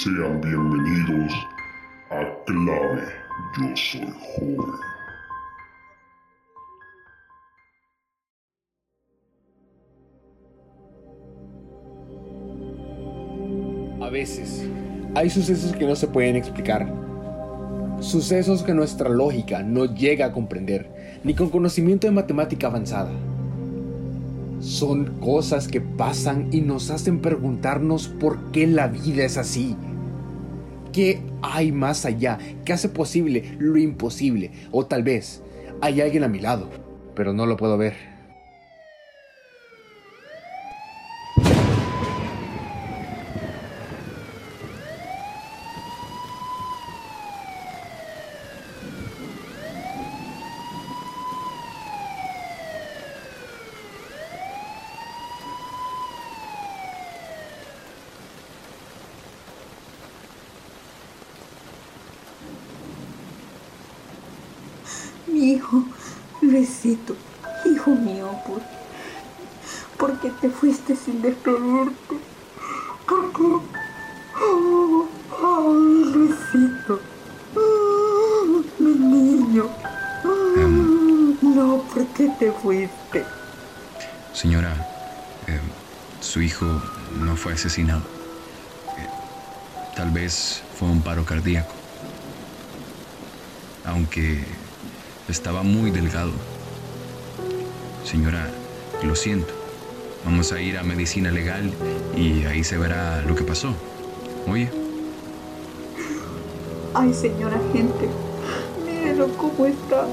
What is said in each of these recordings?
Sean bienvenidos a Clave Yo Soy Joven. A veces, hay sucesos que no se pueden explicar. Sucesos que nuestra lógica no llega a comprender, ni con conocimiento de matemática avanzada. Son cosas que pasan y nos hacen preguntarnos por qué la vida es así. ¿Qué hay más allá que hace posible lo imposible? O tal vez hay alguien a mi lado, pero no lo puedo ver. Fuiste? Señora, eh, su hijo no fue asesinado. Eh, tal vez fue un paro cardíaco. Aunque estaba muy delgado. Señora, lo siento. Vamos a ir a medicina legal y ahí se verá lo que pasó. Oye. Ay, señora gente, mírelo cómo está.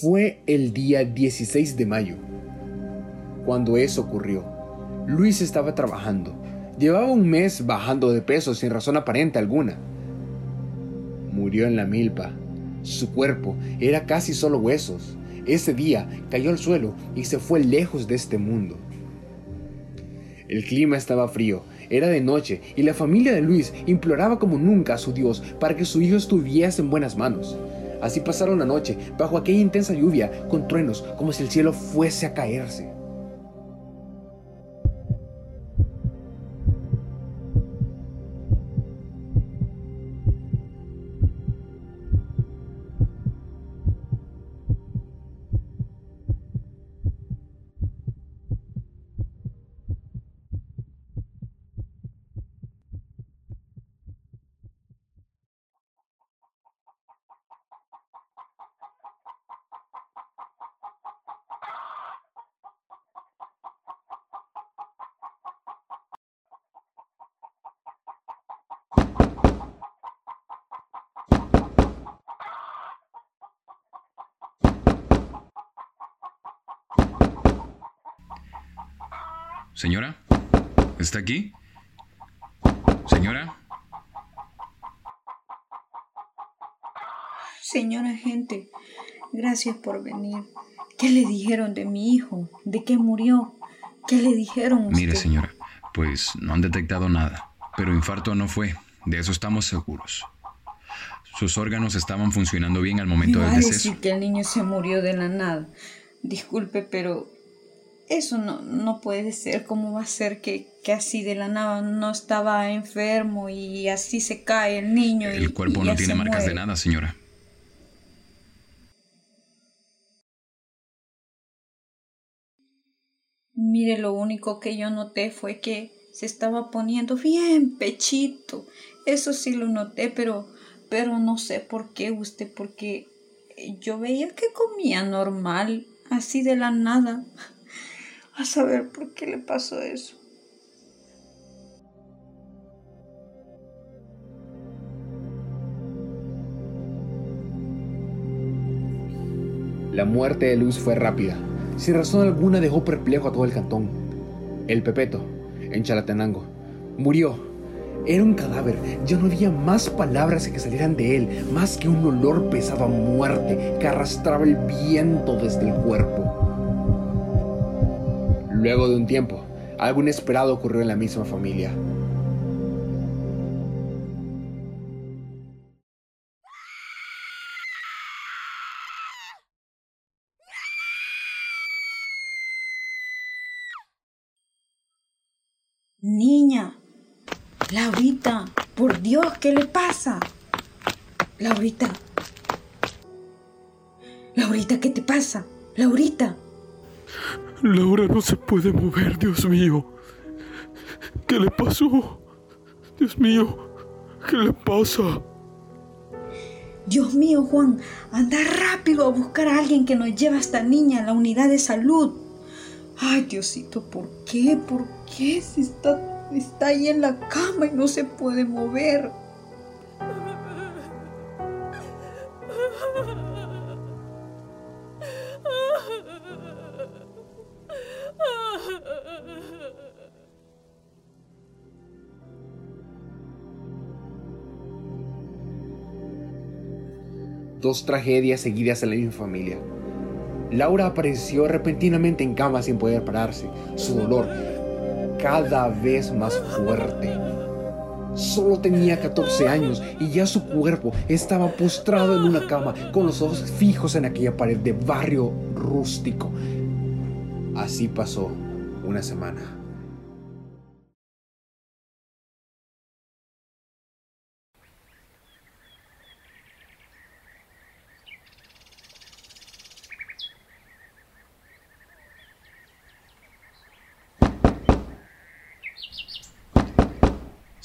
Fue el día 16 de mayo. Cuando eso ocurrió, Luis estaba trabajando. Llevaba un mes bajando de peso sin razón aparente alguna. Murió en la milpa. Su cuerpo era casi solo huesos. Ese día cayó al suelo y se fue lejos de este mundo. El clima estaba frío, era de noche y la familia de Luis imploraba como nunca a su Dios para que su hijo estuviese en buenas manos. Así pasaron la noche, bajo aquella intensa lluvia, con truenos, como si el cielo fuese a caerse. Señora, ¿está aquí? Señora. Señora gente, gracias por venir. ¿Qué le dijeron de mi hijo? ¿De qué murió? ¿Qué le dijeron? Mire, señora, pues no han detectado nada, pero infarto no fue, de eso estamos seguros. Sus órganos estaban funcionando bien al momento del deceso. decir que el niño se murió de la nada. Disculpe, pero eso no, no puede ser. ¿Cómo va a ser que, así de la nada no estaba enfermo y así se cae el niño? El cuerpo no tiene marcas de nada, señora. Mire, lo único que yo noté fue que se estaba poniendo bien pechito. Eso sí lo noté, pero, pero no sé por qué usted, porque yo veía que comía normal, así de la nada a saber por qué le pasó eso. La muerte de Luis fue rápida. Sin razón alguna dejó perplejo a todo el cantón. El Pepeto, en Chalatenango, murió. Era un cadáver, ya no había más palabras que salieran de él, más que un olor pesado a muerte que arrastraba el viento desde el cuerpo. Luego de un tiempo, algo inesperado ocurrió en la misma familia. Niña, Laurita, por Dios, ¿qué le pasa? Laurita. Laurita, ¿qué te pasa? Laurita. Laura no se puede mover, Dios mío. ¿Qué le pasó? Dios mío, ¿qué le pasa? Dios mío, Juan, anda rápido a buscar a alguien que nos lleve a esta niña a la unidad de salud. Ay, Diosito, ¿por qué? ¿Por qué? Si está, está ahí en la cama y no se puede mover. Dos tragedias seguidas en la misma familia. Laura apareció repentinamente en cama sin poder pararse, su dolor cada vez más fuerte. Solo tenía 14 años y ya su cuerpo estaba postrado en una cama con los ojos fijos en aquella pared de barrio rústico. Así pasó una semana.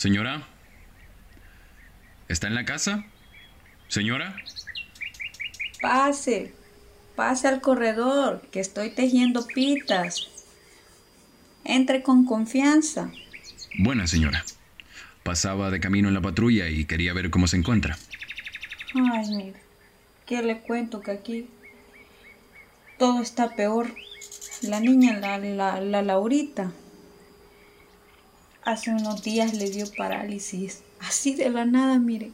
Señora, ¿está en la casa? Señora. Pase, pase al corredor, que estoy tejiendo pitas. Entre con confianza. Buena señora. Pasaba de camino en la patrulla y quería ver cómo se encuentra. Ay, mire, ¿qué le cuento que aquí todo está peor? La niña, la, la, la Laurita, hace unos días le dio parálisis. Así de la nada, mire.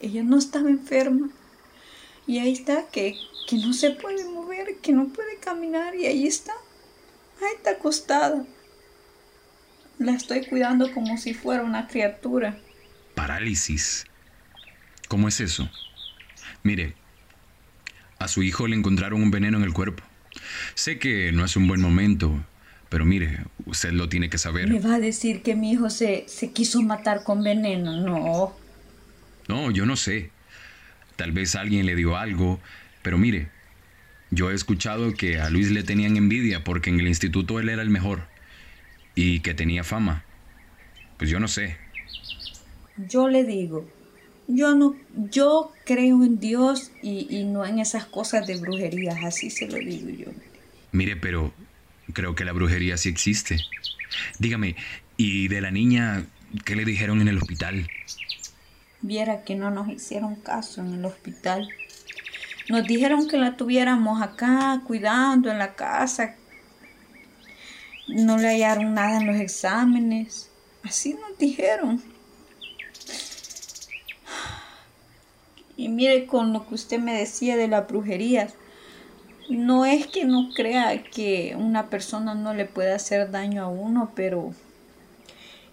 Ella no estaba enferma. Y ahí está, que, que no se puede mover, que no puede caminar. Y ahí está. Ahí está acostada. La estoy cuidando como si fuera una criatura. Parálisis. ¿Cómo es eso? Mire, a su hijo le encontraron un veneno en el cuerpo. Sé que no es un buen momento, pero mire, usted lo tiene que saber. ¿Me va a decir que mi hijo se, se quiso matar con veneno? No. No, yo no sé. Tal vez alguien le dio algo, pero mire, yo he escuchado que a Luis le tenían envidia porque en el instituto él era el mejor y que tenía fama. Pues yo no sé. Yo le digo, yo no, yo creo en Dios y, y no en esas cosas de brujerías, así se lo digo yo. Mire, pero creo que la brujería sí existe. Dígame, ¿y de la niña qué le dijeron en el hospital? Viera que no nos hicieron caso en el hospital. Nos dijeron que la tuviéramos acá cuidando en la casa. No le hallaron nada en los exámenes. Así nos dijeron. Y mire con lo que usted me decía de las brujerías. No es que no crea que una persona no le pueda hacer daño a uno, pero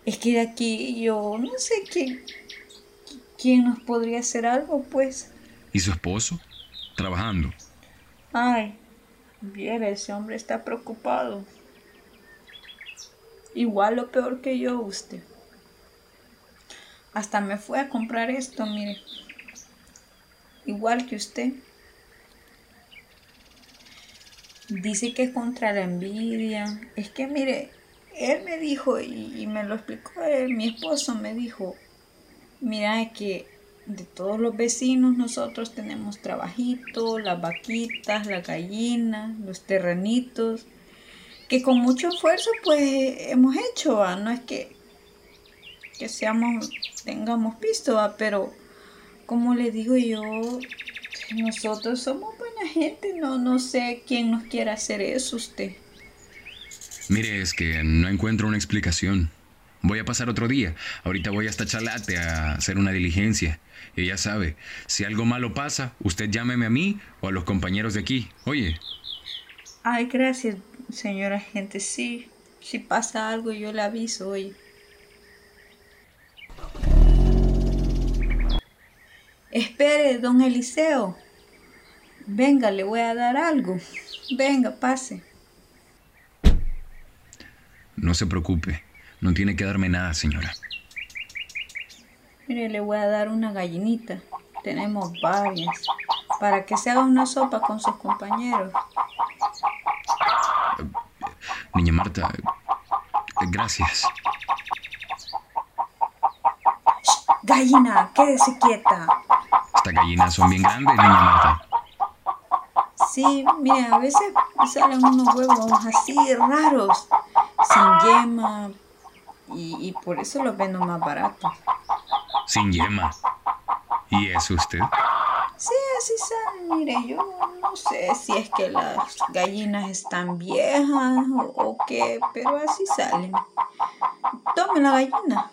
es que de aquí yo no sé quién, quién nos podría hacer algo, pues. ¿Y su esposo? Trabajando. Ay, viera, ese hombre está preocupado. Igual o peor que yo, usted. Hasta me fue a comprar esto, mire. Igual que usted. Dice que es contra la envidia. Es que mire, él me dijo, y, me lo explicó él, mi esposo me dijo, mira que de todos los vecinos nosotros tenemos trabajito, las vaquitas, las gallinas, los terrenitos, que con mucho esfuerzo pues hemos hecho, no es que, que seamos, tengamos pisto, ¿va? pero como le digo yo, nosotros somos buena gente, no, no sé quién nos quiere hacer eso usted. Mire, es que no encuentro una explicación. Voy a pasar otro día. Ahorita voy hasta Chalate a hacer una diligencia. Y ya sabe, si algo malo pasa, usted llámeme a mí o a los compañeros de aquí. Oye. Ay, gracias, señora gente. Sí, si pasa algo yo le aviso hoy. Espere, don Eliseo. Venga, le voy a dar algo. Venga, pase. No se preocupe. No tiene que darme nada, señora. Mire, le voy a dar una gallinita. Tenemos varias. Para que se haga una sopa con sus compañeros. Niña Marta, gracias. Gallina, quédese quieta. Estas gallinas son bien grandes, niña Marta. Sí, mire, a veces salen unos huevos así raros, sin yema, y, y por eso los vendo más baratos. Sin yema. ¿Y eso usted? Sí, así salen. Mire, yo no sé si es que las gallinas están viejas o, o qué, pero así salen. Tome la gallina.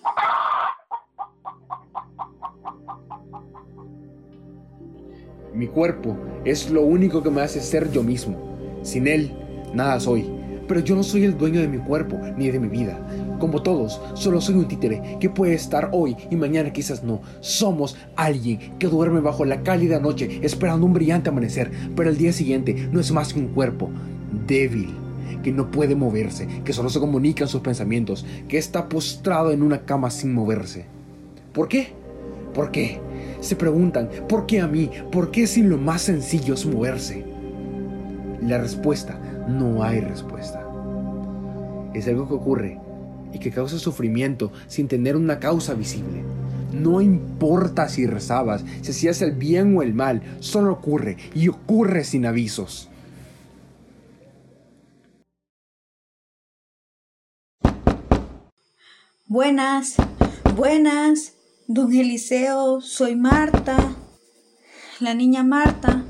Mi cuerpo es lo único que me hace ser yo mismo. Sin él, nada soy. Pero yo no soy el dueño de mi cuerpo ni de mi vida. Como todos, solo soy un títere que puede estar hoy y mañana quizás no. Somos alguien que duerme bajo la cálida noche esperando un brillante amanecer, pero el día siguiente no es más que un cuerpo débil que no puede moverse, que solo se comunica en sus pensamientos, que está postrado en una cama sin moverse. ¿Por qué? ¿Por qué? Se preguntan, ¿por qué a mí? ¿Por qué sin lo más sencillo es moverse? La respuesta, no hay respuesta. Es algo que ocurre y que causa sufrimiento sin tener una causa visible. No importa si rezabas, si hacías el bien o el mal, solo ocurre y ocurre sin avisos. Buenas, buenas. Don Eliseo, soy Marta. La niña Marta.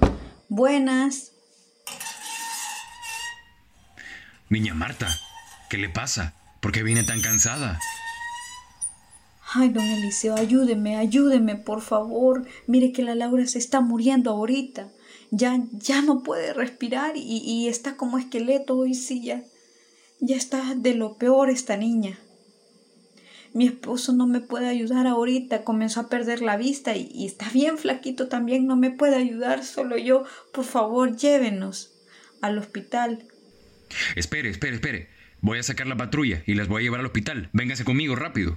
Buenas. Niña Marta, ¿qué le pasa? ¿Por qué viene tan cansada? Ay, don Eliseo, ayúdeme, ayúdeme, por favor. Mire que la Laura se está muriendo ahorita. Ya, ya no puede respirar y, y está como esqueleto hoy sí ya. Ya está de lo peor esta niña. Mi esposo no me puede ayudar ahorita, comenzó a perder la vista y, está bien flaquito también, no me puede ayudar, solo yo. Por favor, llévenos al hospital. Espere, espere, espere. Voy a sacar la patrulla y las voy a llevar al hospital. Véngase conmigo, rápido.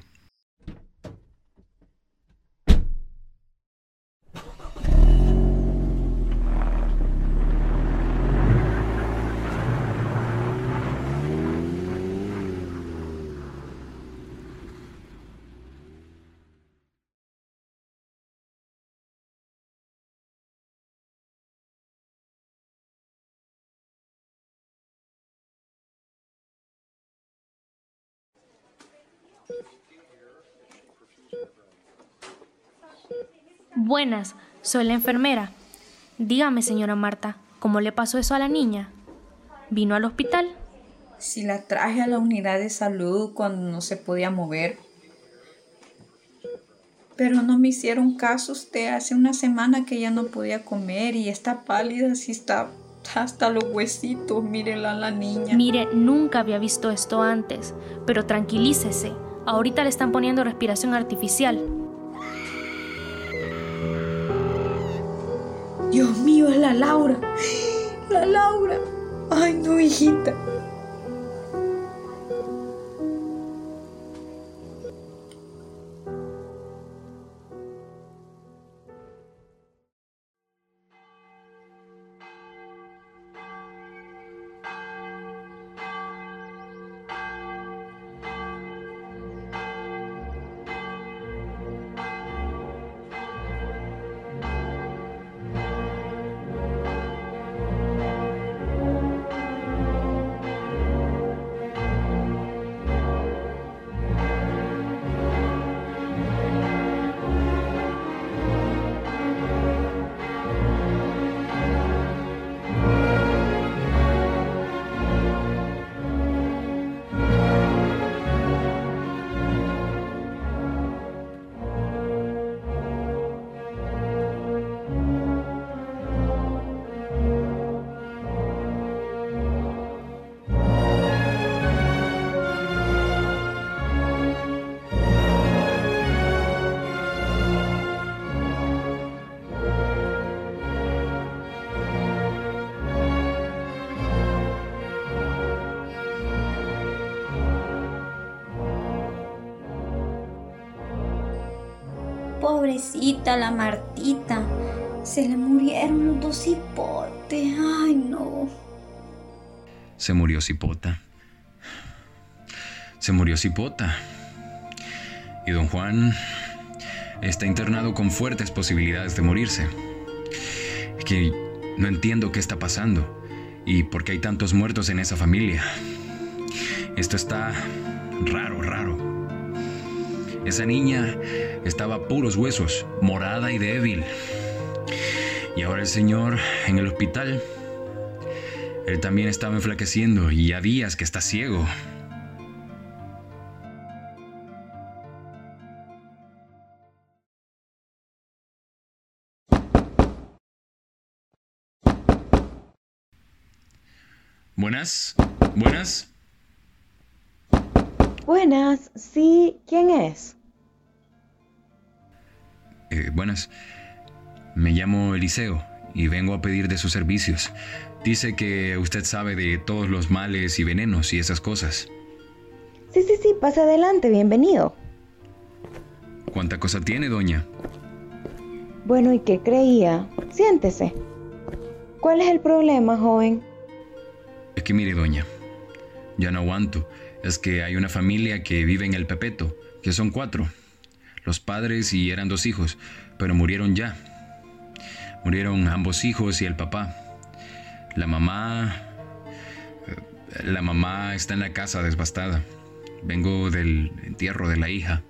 Buenas, soy la enfermera. Dígame, señora Marta, ¿cómo le pasó eso a la niña? ¿Vino al hospital? Si la traje a la unidad de salud cuando no se podía mover. Pero no me hicieron caso usted. Hace una semana que ya no podía comer y está pálida, si está hasta los huesitos. Mírela a la niña. Mire, nunca había visto esto antes, pero tranquilícese. Ahorita le están poniendo respiración artificial. Dios mío, es la Laura. La Laura. Ay, no, hijita. Pobrecita la Martita. Se le murieron los dos hipotes. Ay, no. Se murió Cipota. Se murió Cipota. Y don Juan está internado con fuertes posibilidades de morirse. Es que no entiendo qué está pasando y por qué hay tantos muertos en esa familia. Esto está raro, raro. Esa niña estaba puros huesos, morada y débil. Y ahora el señor en el hospital, él también estaba enflaqueciendo y ya días que está ciego. Buenas, buenas. Buenas, sí, ¿quién es? Eh, buenas. Me llamo Eliseo y vengo a pedir de sus servicios. Dice que usted sabe de todos los males y venenos y esas cosas. Sí, sí, sí, pase adelante, bienvenido. ¿Cuánta cosa tiene, doña? Bueno, ¿y qué creía? Siéntese. ¿Cuál es el problema, joven? Es que mire, doña, ya no aguanto. Es que hay una familia que vive en el Pepeto, que son cuatro. Los padres y eran dos hijos, pero murieron ya. Murieron ambos hijos y el papá. La mamá... eh, La mamá está en la casa desbastada. Vengo del entierro de la hija.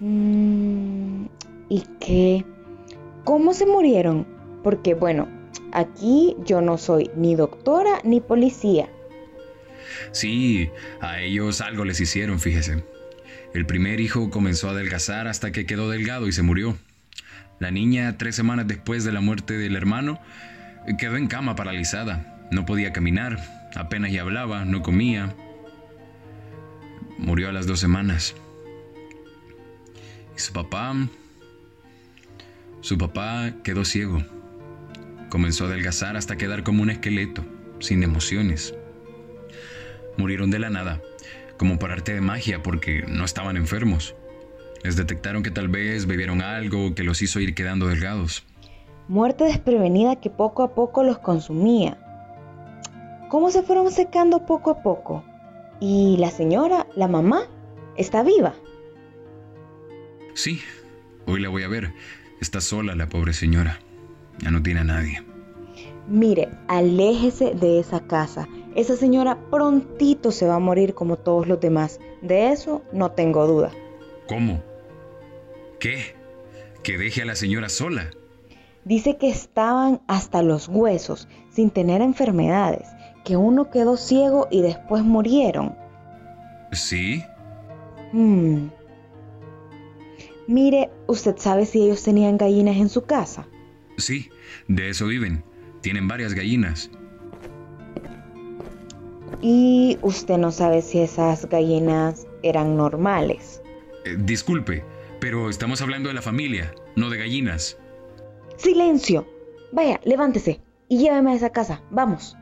Mm, ¿Y qué? ¿Cómo se murieron? Porque bueno, aquí yo no soy ni doctora ni policía. Sí, a ellos algo les hicieron, fíjese. El primer hijo comenzó a adelgazar hasta que quedó delgado y se murió. La niña, tres semanas después de la muerte del hermano, quedó en cama paralizada. No podía caminar, apenas ya hablaba, no comía. Murió a las dos semanas. Y su papá... Su papá quedó ciego. Comenzó a adelgazar hasta quedar como un esqueleto, sin emociones. Murieron de la nada, como por arte de magia, porque no estaban enfermos. Les detectaron que tal vez bebieron algo que los hizo ir quedando delgados. Muerte desprevenida que poco a poco los consumía. ¿Cómo se fueron secando poco a poco? ¿Y la señora, la mamá, está viva? Sí, hoy la voy a ver. Está sola la pobre señora. Ya no tiene a nadie. Mire, aléjese de esa casa. Esa señora prontito se va a morir como todos los demás. De eso no tengo duda. ¿Cómo? ¿Qué? ¿Que deje a la señora sola? Dice que estaban hasta los huesos, sin tener enfermedades, que uno quedó ciego y después murieron. ¿Sí? Hmm. Mire, ¿usted sabe si ellos tenían gallinas en su casa? Sí, de eso viven. Tienen varias gallinas. Y usted no sabe si esas gallinas eran normales. Eh, disculpe, pero estamos hablando de la familia, no de gallinas. ¡Silencio! Vaya, levántese y lléveme a esa casa. Vamos.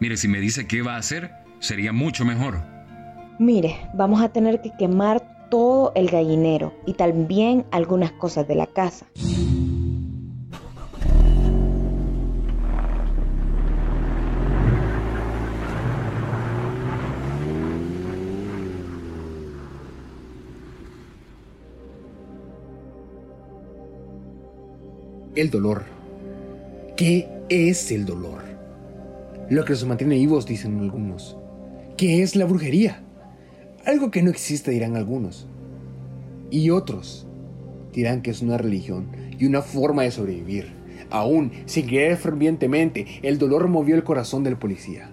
Mire, si me dice qué va a hacer, sería mucho mejor. Mire, vamos a tener que quemar todo el gallinero y también algunas cosas de la casa. El dolor. ¿Qué es el dolor? Lo que los mantiene vivos, dicen algunos. ¿Qué es la brujería? Algo que no existe, dirán algunos. Y otros dirán que es una religión y una forma de sobrevivir. Aún sin creer fervientemente, el dolor movió el corazón del policía.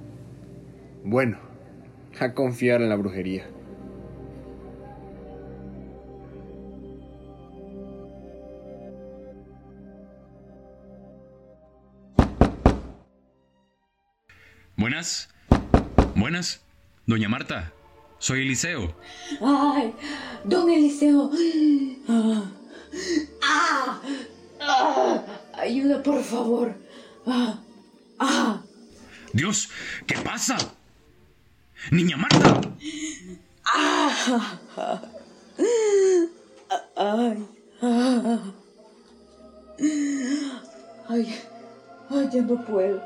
Bueno, a confiar en la brujería. Buenas. Buenas. Doña Marta. Soy Eliseo. Ay, don Eliseo. Ah, ah, ah, ayuda, por favor. Ah, ah. Dios, ¿qué pasa? Niña Marta. Ay, Ay, ay, ya no puedo.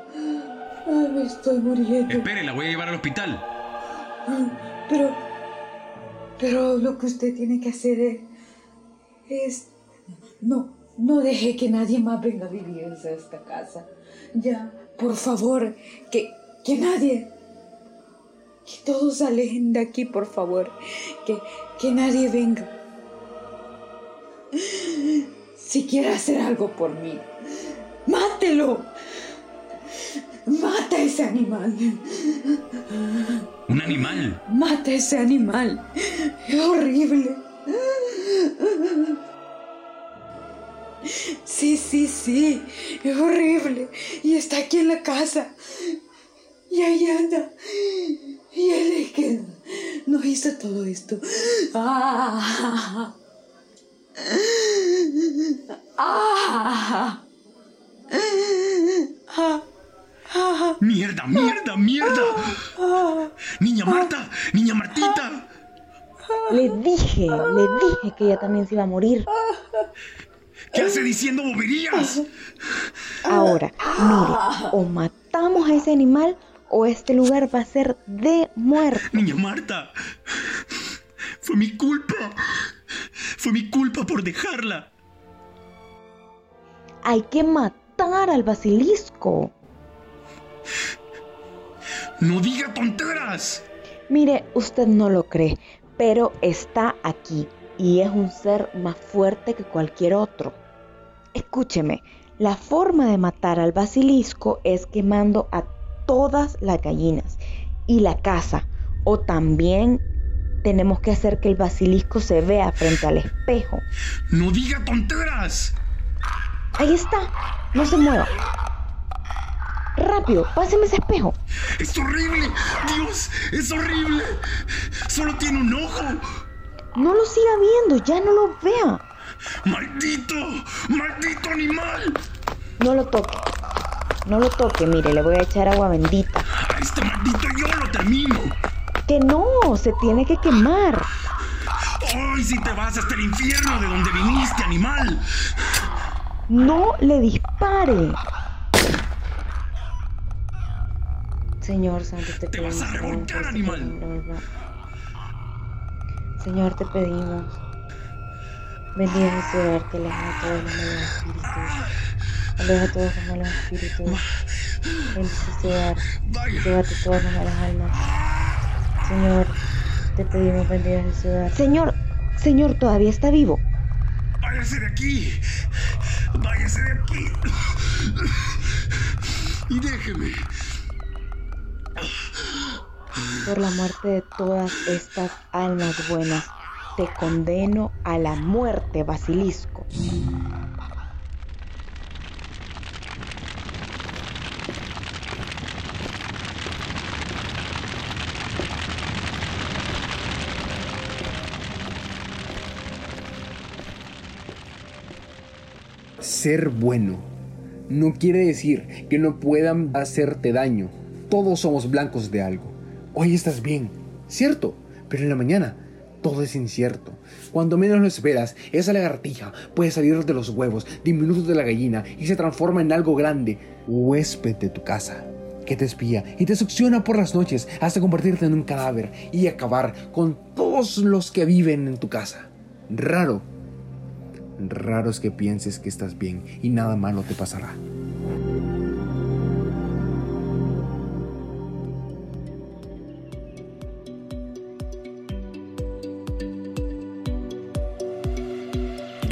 Ay, me estoy muriendo. Espere, la voy a llevar al hospital. Pero, pero lo que usted tiene que hacer es, es no, no deje que nadie más venga a vivir a esta casa. Ya, por favor, que, que nadie, que todos alejen de aquí, por favor. Que, que nadie venga. Si quiere hacer algo por mí, mátelo. Mata ese animal. ¿Un animal? Mata ese animal. Es horrible. Sí, sí, sí. Es horrible. Y está aquí en la casa. Y ahí anda. Y él es que nos hizo todo esto. ¡Ah! ¡Ah! ¡Ah! ¡Mierda, mierda, mierda! ¡Niña Marta! ¡Niña Martita! Le dije, le dije que ella también se iba a morir. ¿Qué hace diciendo boberías? Ahora, mire, o matamos a ese animal o este lugar va a ser de muerte. Niña Marta, fue mi culpa. Fue mi culpa por dejarla. Hay que matar al basilisco. No diga tonteras. Mire, usted no lo cree, pero está aquí y es un ser más fuerte que cualquier otro. Escúcheme, la forma de matar al basilisco es quemando a todas las gallinas y la casa. O también tenemos que hacer que el basilisco se vea frente al espejo. No diga tonteras. Ahí está, no se mueva. Rápido, páseme ese espejo. Es horrible. Dios, es horrible. Solo tiene un ojo. No lo siga viendo, ya no lo vea. ¡Maldito! ¡Maldito animal! No lo toque. No lo toque, mire, le voy a echar agua bendita. A este maldito yo lo termino. Que no, se tiene que quemar. Hoy si te vas hasta el infierno de donde viniste, animal. No le dispare. Señor Santo, te, Te vas a pedimos, revolcar, animal. Señor, te pedimos. Bendiga ese hogar que aleja a todos los malos espíritus. Aleja todos los malos espíritus. Bendice ese hogar. Llévate todas las malas almas. Señor, te pedimos bendiga ese hogar. Señor, Señor, todavía está vivo. Váyase de aquí. Váyase de aquí. Y déjeme. Por la muerte de todas estas almas buenas, te condeno a la muerte, basilisco. Ser bueno no quiere decir que no puedan hacerte daño. Todos somos blancos de algo. Hoy estás bien, cierto, pero en la mañana todo es incierto. Cuando menos lo esperas, esa lagartija puede salir de los huevos diminutos de la gallina y se transforma en algo grande, huésped de tu casa, que te espía y te succiona por las noches hasta convertirte en un cadáver y acabar con todos los que viven en tu casa. Raro, Raro es que pienses que estás bien y nada malo te pasará.